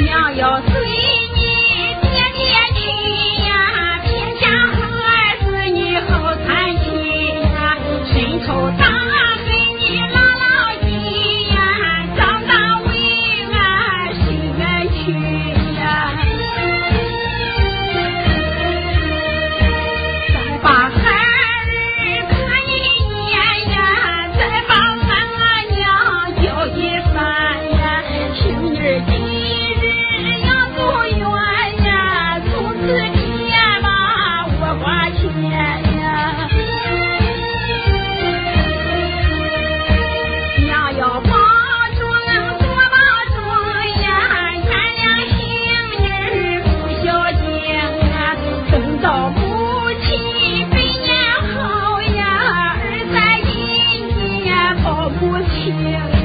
娘要随我天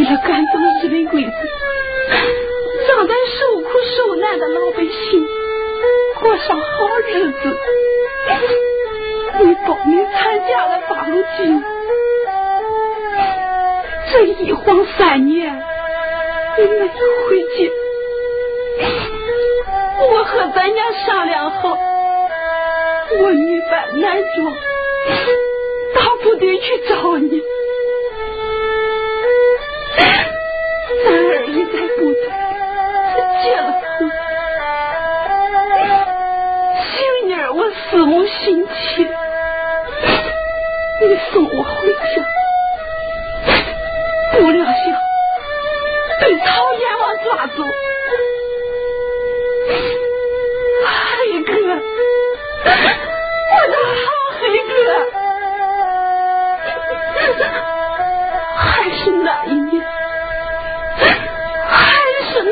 为了赶走日本鬼子让咱受苦受难的老百姓过上好日子。你报名参加了八路军这一晃三年你没有回去我和咱家商量好我女扮男装大部队去找你。在不得才见了他心儿我思慕心切。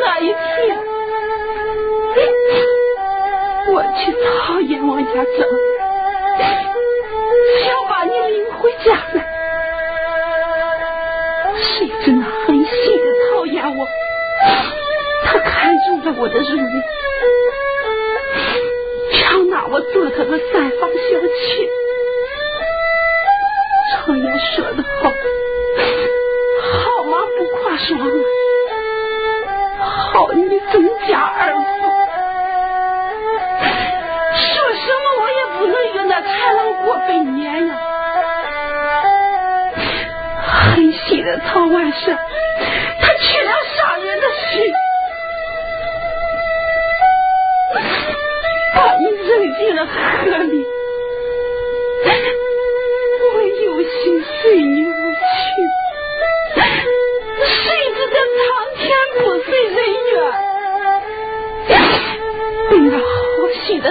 那一天，我去讨阎王家走，想把你领回家来，谁知那狠心的讨厌我，他看中了我的容颜，强拿我做他的三房小妾。常言说得好，好马不跨霜。保你增家二福。说什么我也不能与那豺狼过百年呀！狠心的曹万生。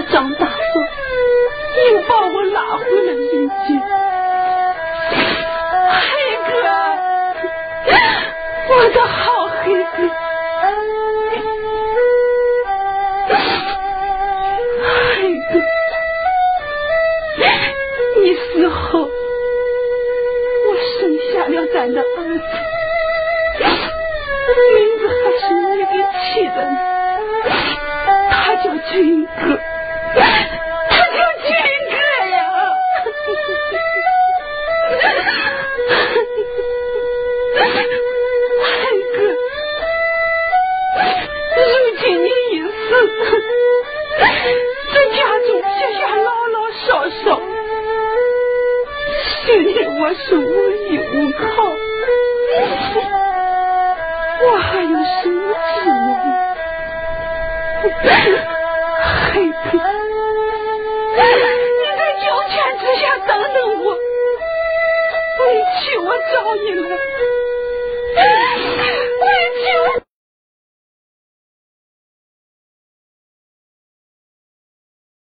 张大伯又把我拉回了人间。黑哥，我的好黑哥，黑哥，你死后，我生下了咱的儿子，名字还是你给起的。叫军哥，他叫军哥呀！海哥，如今你一死，这家中撇下老老少少，兄弟我是无依无靠，我还有什么指望？在九泉